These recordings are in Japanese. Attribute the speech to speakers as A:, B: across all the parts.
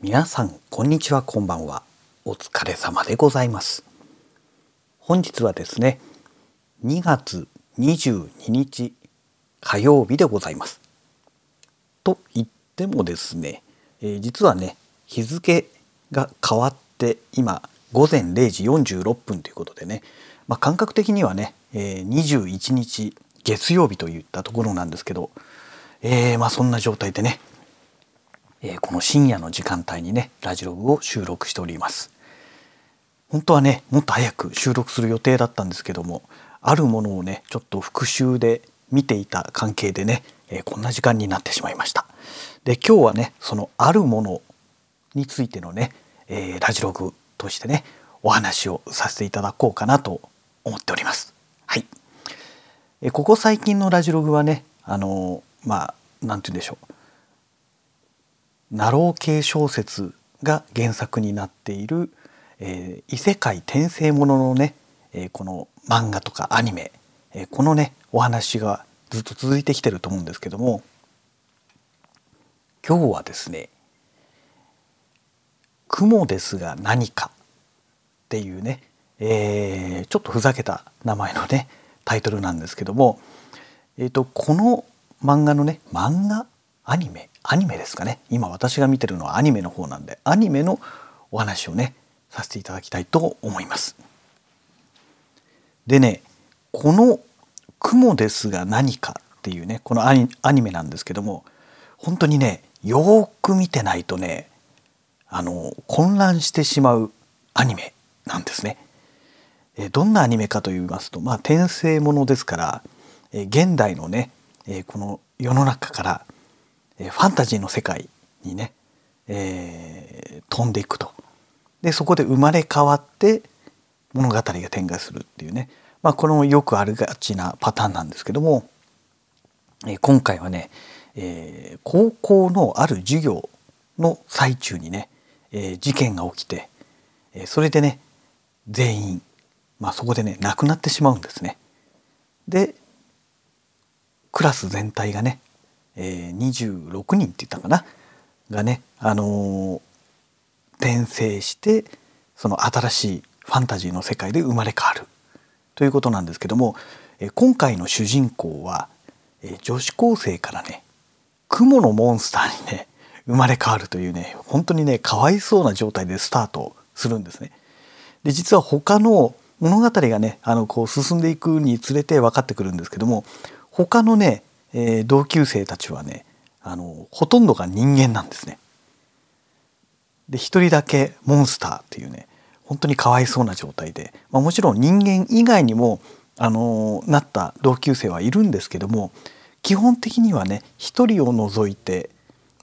A: 皆さんこんにちはこんばんは。お疲れ様でございます。本日はですね2月22日火曜日でございます。と言ってもですね、えー、実はね日付が変わって今午前0時46分ということでね、まあ、感覚的にはね、えー、21日月曜日といったところなんですけど、えー、まあそんな状態でねえー、この深夜の時間帯にねラジログを収録しております。本当はねもっと早く収録する予定だったんですけどもあるものをねちょっと復習で見ていた関係でね、えー、こんな時間になってしまいました。で今日はねそのあるものについてのね、えー、ラジログとしてねお話をさせていただこうかなと思っております。はい、えここ最近のラジログはねあのまあ何て言うんでしょう。ナロー系小説が原作になっている、えー、異世界転生もののね、えー、この漫画とかアニメ、えー、このねお話がずっと続いてきてると思うんですけども今日はですね「雲ですが何か」っていうね、えー、ちょっとふざけた名前のねタイトルなんですけども、えーと、とこの漫画のね漫画？アニメ？アニメですかね今私が見てるのはアニメの方なんでアニメのお話をねさせていただきたいと思います。でねこの「雲ですが何か」っていうねこのアニメなんですけども本当にねよく見てないとねあの混乱してしまうアニメなんですね。えどんなアニメかと言いますとまあ転生ものですからえ現代のねえこの世の中からえファンタジーの世界にね、えー、飛んでいくとでそこで生まれ変わって物語が展開するっていうね、まあ、これもよくあるがちなパターンなんですけども、えー、今回はね、えー、高校のある授業の最中にね、えー、事件が起きて、え、それでね全員、まあ、そこでね亡くなってしまうんですね。でクラス全体がねえー、26人って言ったかな？がね、あの、転生してその新しいファンタジーの世界で生まれ変わるということなんですけども、え、今回の主人公は、え、女子高生からね雲のモンスターにね生まれ変わるというね本当にねかわいそうな状態でスタートするんですね。で実は他の物語がねあのこう進んでいくにつれて分かってくるんですけども他のねえー、同級生たちはねあのほとんどが人間なんですね。で一人だけモンスターっていうね本当にかわいそうな状態で、まあ、もちろん人間以外にもあのなった同級生はいるんですけども基本的にはね一人を除いて、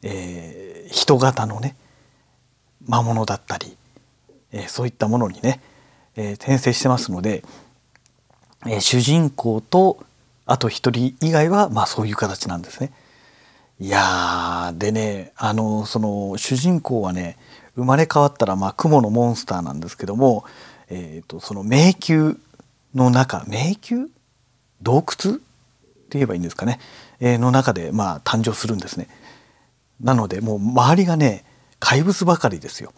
A: えー、人型のね魔物だったり、えー、そういったものにね、えー、転生してますので、えー、主人公とあと一人以外はまあそういう形なんですね。いやでねあのその主人公はね生まれ変わったらまあ雲のモンスターなんですけども、えーと、その迷宮の中迷宮？洞窟？って言えばいいんですかね、えー、の中でまあ誕生するんですね。なのでもう周りがね怪物ばかりですよ。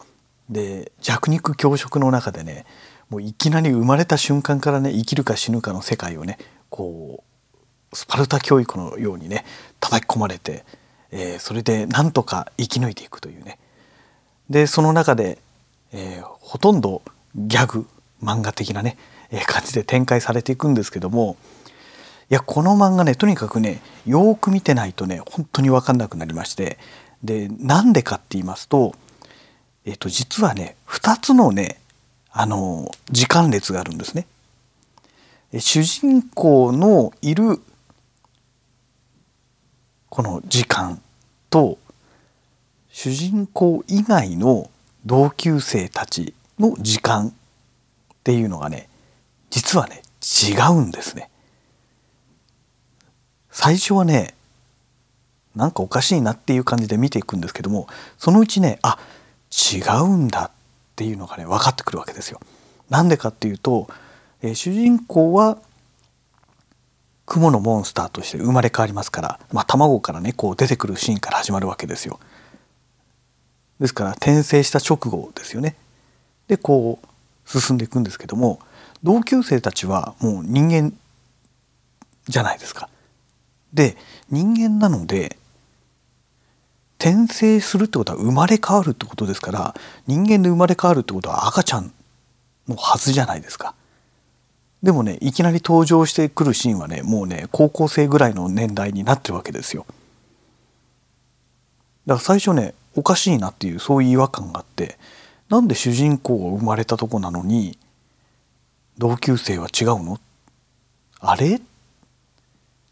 A: で弱肉強食の中でねもういきなり生まれた瞬間からね生きるか死ぬかの世界をねこうスパルタ教育のようにね叩き込まれて、えー、それでなんとか生き抜いていくというねでその中で、えー、ほとんどギャグ漫画的なね、えー、感じで展開されていくんですけどもいやこの漫画ねとにかくねよく見てないとね本当に分かんなくなりましてでなんでかって言いますとえっ、と実はね2つのねあの時間列があるんですね。主人公のいるこの時間と主人公以外の同級生たちの時間っていうのがね実はね違うんですね。最初はねなんかおかしいなっていう感じで見ていくんですけどもそのうちねあ違うんだっていうのがね分かってくるわけですよ。なんでかっていうと、えー、主人公は雲のモンスターとして生まれ変わりますから、まあ、卵からねこう出てくるシーンから始まるわけですよ。ですから転生した直後ですよね。でこう進んでいくんですけども同級生たちはもう人間じゃないですか。で人間なので転生するってことは生まれ変わるってことですから人間で生まれ変わるってことは赤ちゃんのはずじゃないですか。でもねいきなり登場してくるシーンはねもうね高校生ぐらいの年代になってるわけですよ。だから最初ねおかしいなっていうそういう違和感があってなんで主人公が生まれたとこなのに同級生は違うの？あれ？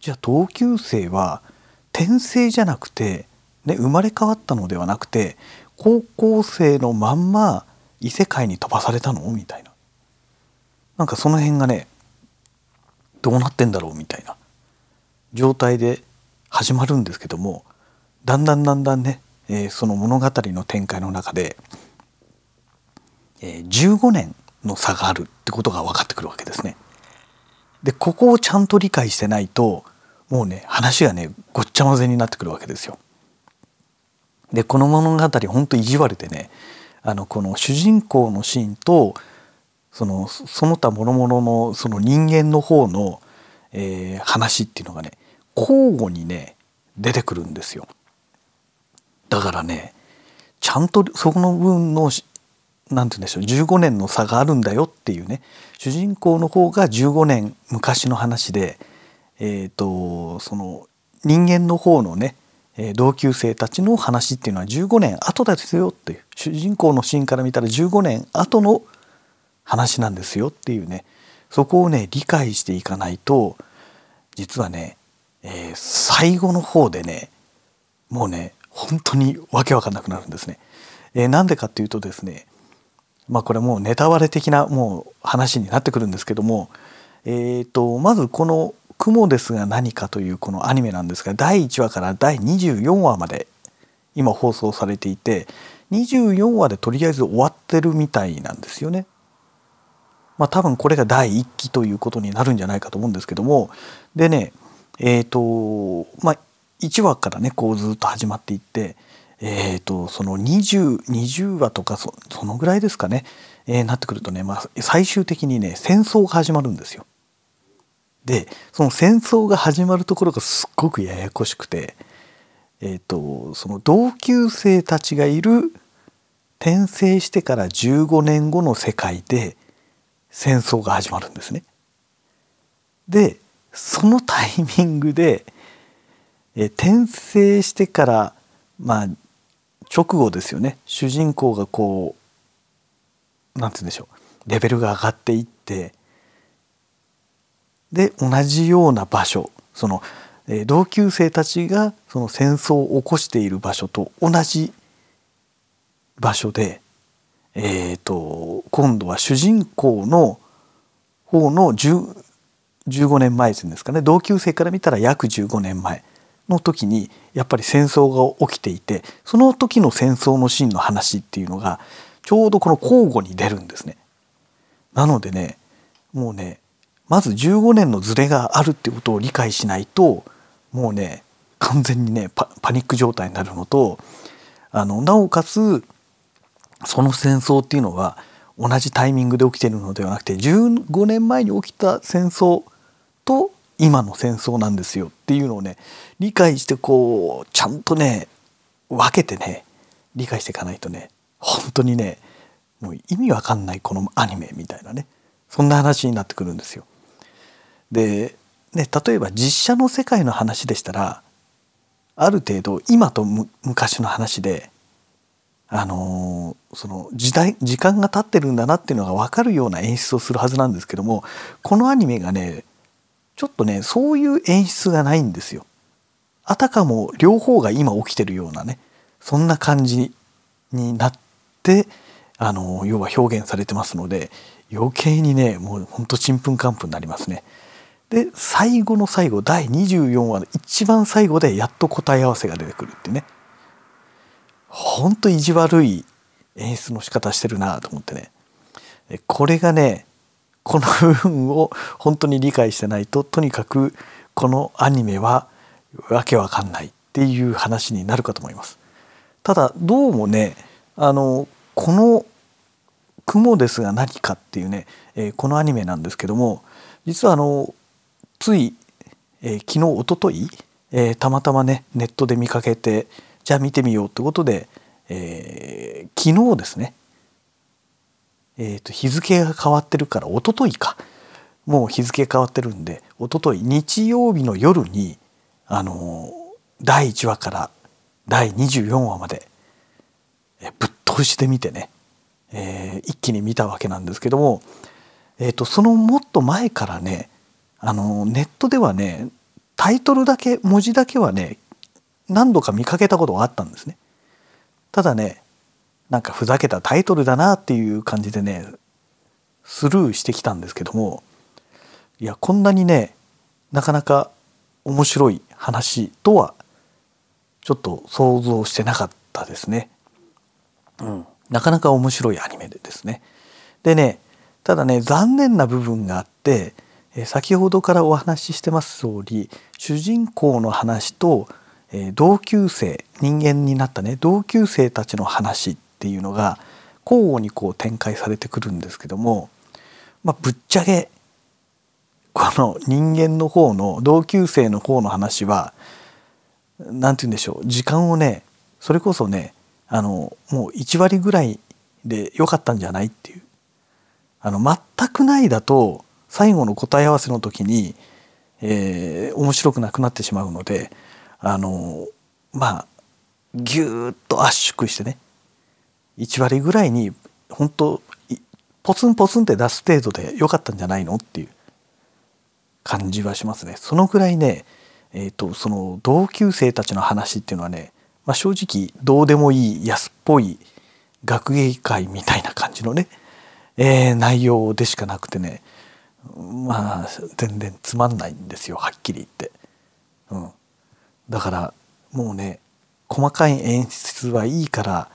A: じゃあ同級生は転生じゃなくて、ね、生まれ変わったのではなくて高校生のまんま異世界に飛ばされたの？みたいな。なんかその辺がねどうなってんだろうみたいな状態で始まるんですけどもだんだんだんだんね、えー、その物語の展開の中で、えー、15年の差があるってことが分かってくるわけですね。でここをちゃんと理解してないともうね話がねごっちゃ混ぜになってくるわけですよ。でこの物語ほんと意地悪でねあのこの主人公のシーンとそのその他諸々のその人間の方の、えー、話っていうのがね交互にね出てくるんですよ。だからねちゃんとそこの分の何て言うんでしょう15年の差があるんだよっていうね主人公の方が15年昔の話でえっ、ー、とその人間の方のね同級生たちの話っていうのは15年後ですよっていう主人公のシーンから見たら15年後の話なんですよっていうねそこをね理解していかないと実はね、えー、最後の方でねもうね本当にわけわかんなくなるんですね。えー、なんでかっていうとですねまあこれもうネタバレ的なもう話になってくるんですけどもえーと、まずこの「雲ですが何か」というこのアニメなんですが第1話から第24話まで今放送されていて24話でとりあえず終わってるみたいなんですよね。まあ、多分これが第1期ということになるんじゃないかと思うんですけどもでねえっ、ー、とまあ1話からねこうずっと始まっていってえーと、その 20, 20話とかそのぐらいですかね、えー、なってくるとね、まあ、最終的にね戦争が始まるんですよ。でその戦争が始まるところがすっごくややこしくて、えーとその同級生たちがいる転生してから15年後の世界で戦争が始まるんですね。でそのタイミングで、え転生してからまあ直後ですよね主人公がこう何て言うんでしょうレベルが上がっていってで同じような場所その、え同級生たちがその戦争を起こしている場所と同じ場所で、えーと今度は主人公の方の15年前ですかね同級生から見たら約15年前の時にやっぱり戦争が起きていてその時の戦争のシーンの話っていうのがちょうどこの交互に出るんですね。なのでねもうねまず15年のズレがあるってことを理解しないともうね完全にねパニック状態になるのとあのなおかつその戦争っていうのは同じタイミングで起きてるのではなくて15年前に起きた戦争と今の戦争なんですよっていうのをね理解してこうちゃんとね分けてね理解していかないとね本当にねもう意味わかんないこのアニメみたいなねそんな話になってくるんですよ。で、ね、例えば実写の世界の話でしたらある程度今と昔の話であの、その時代時間が経ってるんだなっていうのが分かるような演出をするはずなんですけどもこのアニメがねちょっとねそういう演出がないんですよ。あたかも両方が今起きてるようなねそんな感じになってあの要は表現されてますので余計にねもうほんとちんぷんかんぷんになりますね。で最後の最後第24話の一番最後でやっと答え合わせが出てくるってねほんと意地悪い演出の仕方してるなと思ってねこれがねこの部分を本当に理解してないととにかくこのアニメはわけわかんないっていう話になるかと思います。ただどうもねあのこの「雲ですが何か」っていうね、え、このアニメなんですけども実はあのつい、え、昨日おととい、え、たまたまねネットで見かけてじゃあ見てみようってことで、えー、昨日ですね、えーと、日付が変わってるからおとといかもう日付変わってるんでおととい日曜日の夜にあの第1話から第24話までぶっ通してみてね、えー、一気に見たわけなんですけども、えーと、そのもっと前からねあのネットではねタイトルだけ文字だけはね何度か見かけたことがあったんですね。ただねなんかふざけたタイトルだなっていう感じでねスルーしてきたんですけどもいやこんなにねなかなか面白い話とはちょっと想像してなかったですね。うん、なかなか面白いアニメでですね。でねただね残念な部分があって先ほどからお話ししてます通り主人公の話と同級生人間になったね同級生たちの話っていうのが交互にこう展開されてくるんですけども、まあ、ぶっちゃけこの人間の方の同級生の方の話は何て言うんでしょう時間をねそれこそねあのもう1割ぐらいで良かったんじゃないっていう。あの全くないだと最後の答え合わせの時に、えー、面白くなくなってしまうのであのまあぎゅーっと圧縮してね1割ぐらいに本当ポツンポツンって出す程度で良かったんじゃないのっていう感じはしますね。そのぐらいねえーと、その同級生たちの話っていうのはね、まあ、正直どうでもいい安っぽい学芸会みたいな感じのね、えー、内容でしかなくてねまあ全然つまんないんですよはっきり言って。うん、だからもうね細かい演出はいいから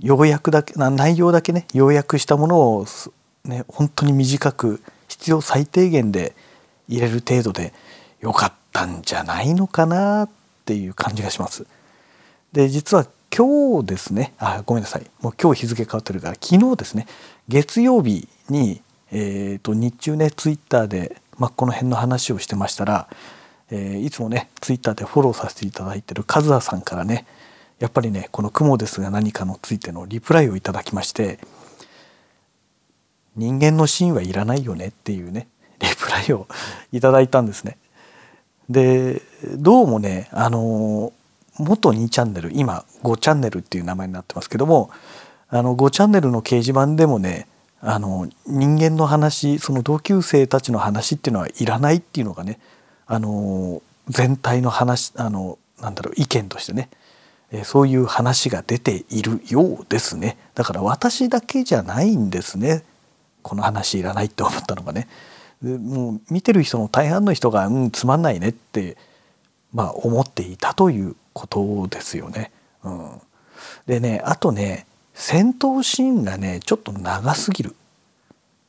A: 要約だけ内容だけね要約したものをね本当に短く必要最低限で入れる程度でよかったんじゃないのかなっていう感じがします。で実は今日ですねあごめんなさいもう今日日付変わってるから昨日ですね月曜日に、えーと、日中ねツイッターで、まあ、この辺の話をしてましたら、えー、いつもねツイッターでフォローさせていただいてるカズアさんからねやっぱりねこの「雲ですが何か」のついてのリプライをいただきまして人間の芯はいらないよねっていうねリプライをいただいたんですね。でどうもねあの元2チャンネル今5チャンネルっていう名前になってますけどもあの5チャンネルの掲示板でもねあの人間の話その同級生たちの話っていうのはいらないっていうのがねあの全体の話あのなんだろう意見としてねそういう話が出ているようですねだから私だけじゃないんですねこの話いらないって思ったのがねもう見てる人の大半の人が「うんつまんないね」って、まあ、思っていたということですよね。うん、でねあとね戦闘シーンがねちょっと長すぎる。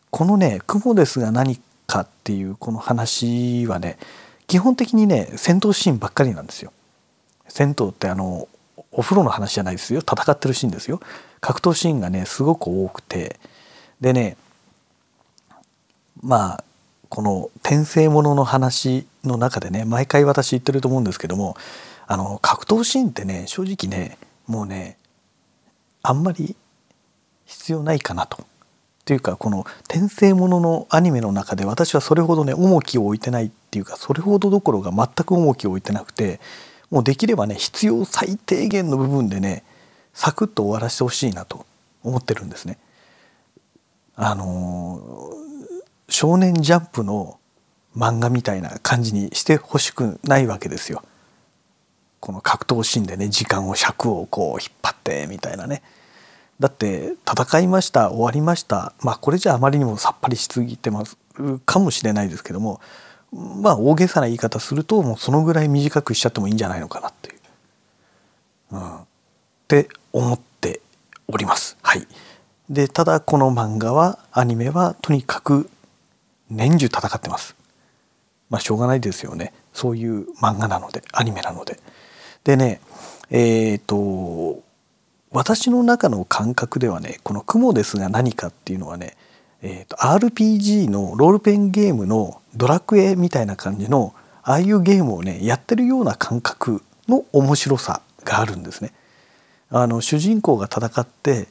A: このね「雲ですが何か」っていうこの話はね基本的にね戦闘シーンばっかりなんですよ。戦闘ってあのお風呂の話じゃないですよ戦ってるシーンですよ。格闘シーンがねすごく多くてでねまあこの転生ものの話の中でね毎回私言ってると思うんですけどもあの格闘シーンってね正直ねもうねあんまり必要ないかなと。というかこの転生もののアニメの中で私はそれほどね重きを置いてないっていうかそれほどどころが全く重きを置いてなくてもうできればね必要最低限の部分でねサクッと終わらせてほしいなと思ってるんですね。あの少年ジャンプの漫画みたいな感じにしてほしくないわけですよ。この格闘シーンでね時間を尺をこう引っ張ってみたいなね。だって戦いました終わりましたまあこれじゃあまりにもさっぱりしすぎてますかもしれないですけどもまあ大げさな言い方するともうそのぐらい短くしちゃってもいいんじゃないのかなっていう。うん、って思っております。はい、でただこの漫画はアニメはとにかく年中戦ってます。まあしょうがないですよね。そういう漫画なのでアニメなので。でねえっ、ー、と私の中の感覚ではねこの「雲ですが何か」っていうのはね、えーと、RPG のロールペンゲームのドラクエみたいな感じのああいうゲームをねやってるような感覚の面白さがあるんですね。あの主人公が戦って、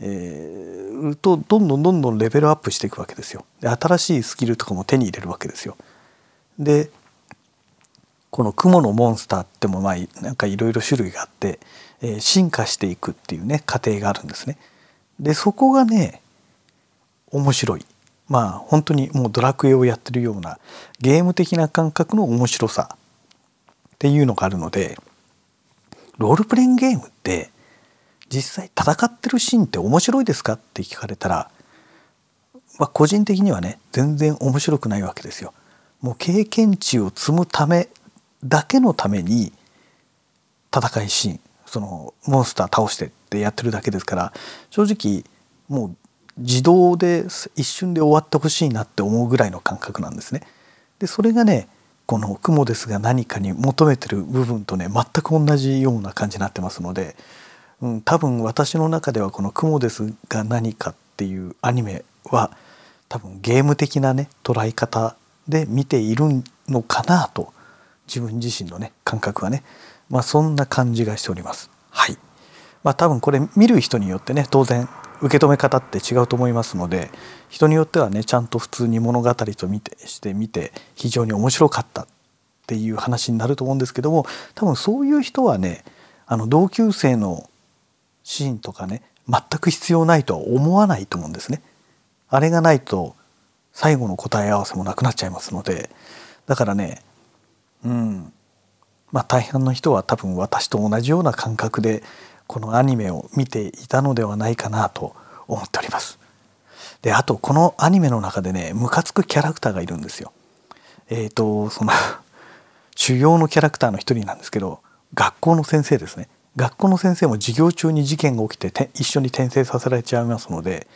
A: えー、とどんどんどんどんレベルアップしていくわけですよ。で新しいスキルとかも手に入れるわけですよ。でこの雲のモンスターってもまあなんかいろいろ種類があって、えー、進化していくっていうね過程があるんですね。でそこがね面白いまあ本当にもうドラクエをやってるようなゲーム的な感覚の面白さっていうのがあるのでロールプレインゲームって実際戦ってるシーンって面白いですか？って聞かれたら、まあ、個人的にはね全然面白くないわけですよ。もう経験値を積むためだけのために戦いシーンそのモンスター倒してってやってるだけですから正直もう自動で一瞬で終わってほしいなって思うぐらいの感覚なんですね。でそれがねこの「雲ですが何かに求めてる部分とね全く同じような感じになってますので、うん、多分私の中ではこの「雲ですが何か」っていうアニメは多分ゲーム的なね捉え方で見ているのかなと自分自身のね感覚はねまあそんな感じがしております。はいまあ、多分これ見る人によってね当然受け止め方って違うと思いますので人によってはねちゃんと普通に物語と見てしてみて非常に面白かったっていう話になると思うんですけども多分そういう人はねあの同級生のシーンとかね全く必要ないとは思わないと思うんですね。あれがないと最後の答え合わせもなくなっちゃいますのでだからねうんまあ大半の人は多分私と同じような感覚でこのアニメを見ていたのではないかなと思っております。であとこのアニメの中でねムカつくキャラクターがいるんですよ。えっ、ー、とその 主要のキャラクターの一人なんですけど学校の先生ですね。学校の先生も授業中に事件が起きて一緒に転生させられちゃいますので、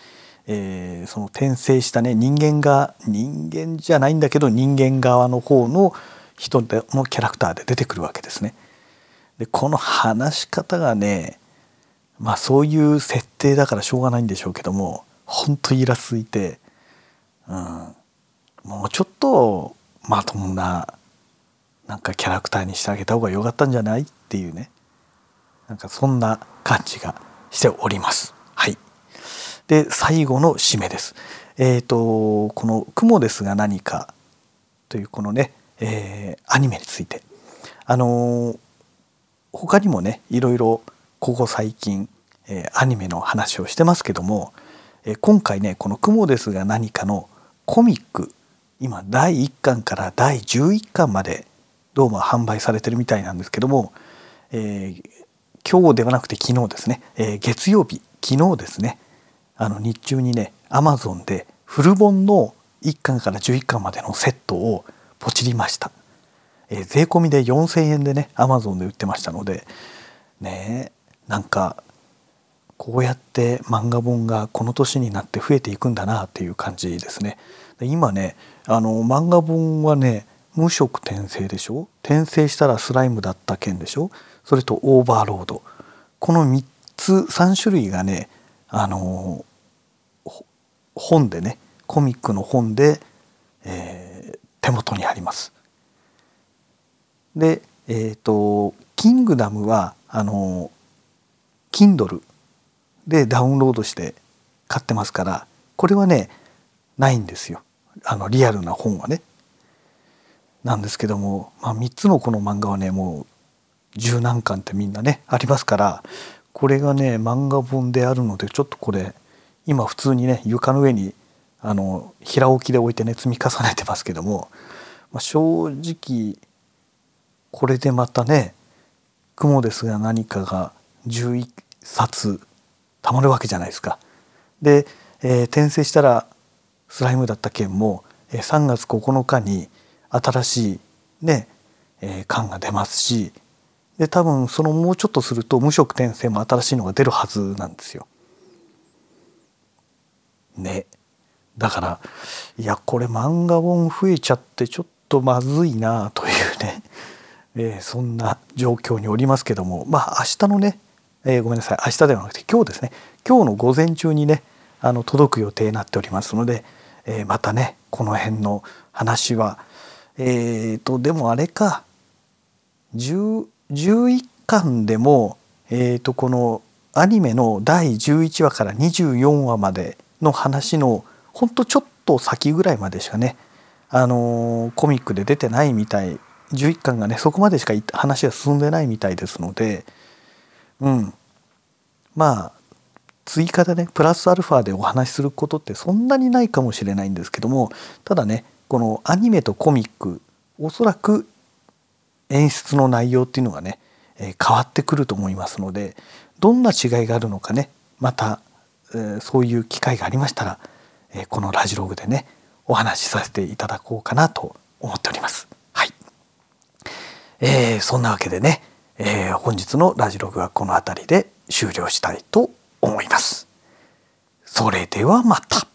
A: えー、その転生したね人間が人間じゃないんだけど人間側の方の人のキャラクターで出てくるわけですね。でこの話し方がねまあそういう設定だからしょうがないんでしょうけどもほんとイラついて、うん、もうちょっとまともななんかキャラクターにしてあげた方が良かったんじゃないっていうねなんかそんな感じがしております。はい、で最後の締めです。えーと、この「雲ですが何か」というこのね、えー、アニメについてあのー、他にもねいろいろここ最近、えー、アニメの話をしてますけども、えー、今回ねこの「雲ですが何か」のコミック今第1巻から第11巻までどうも販売されてるみたいなんですけども、えー、今日ではなくて昨日ですね、えー、月曜日昨日ですねあの日中にねアマゾンでフル本の1巻から11巻までのセットをポチりました、えー、税込みで4,000円でねアマゾンで売ってましたのでねなんかこうやって漫画本がこの年になって増えていくんだなっていう感じですね。今ねあの漫画本はね無色転生でしょ？転生したらスライムだった件でしょ？それとオーバーロードこの3つ3種類がねあの本でねコミックの本で、えー、手元にあります。でえっ、ー、と「キングダムは」あの Kindle でダウンロードして買ってますからこれはねないんですよあのリアルな本はね。なんですけども、まあ、3つのこの漫画はねもう十何巻ってみんなねありますからこれがね漫画本であるのでちょっとこれ今普通にね床の上にあの平置きで置いてね積み重ねてますけども、まあ、正直これでまたね雲ですが何かが11冊たまるわけじゃないですか。で、えー、転生したらスライムだった件も3月9日に新しいね、えー、缶が出ますしで多分そのもうちょっとすると無色転生も新しいのが出るはずなんですよ。ね。だからいやこれ漫画本増えちゃってちょっとまずいなというね、えー、そんな状況におりますけどもまあ明日のねえー、ごめんなさい。明日ではなくて今日ですね。今日の午前中にねあの届く予定になっておりますので、えー、またねこの辺の話はえーとでもあれか11巻でも、えーとこのアニメの第11話から24話までの話のほんとちょっと先ぐらいまでしかねあのー、コミックで出てないみたい11巻がねそこまでしか話が進んでないみたいですのでうんまあ追加でねプラスアルファでお話しすることってそんなにないかもしれないんですけどもただねこのアニメとコミックおそらく演出の内容っていうのがね、え、変わってくると思いますのでどんな違いがあるのかねまた、え、そういう機会がありましたら、え、このラジログでねお話しさせていただこうかなと思っております。はい、えー、そんなわけでね、えー、本日のラジログはこの辺りで終了したいと思います。それではまた。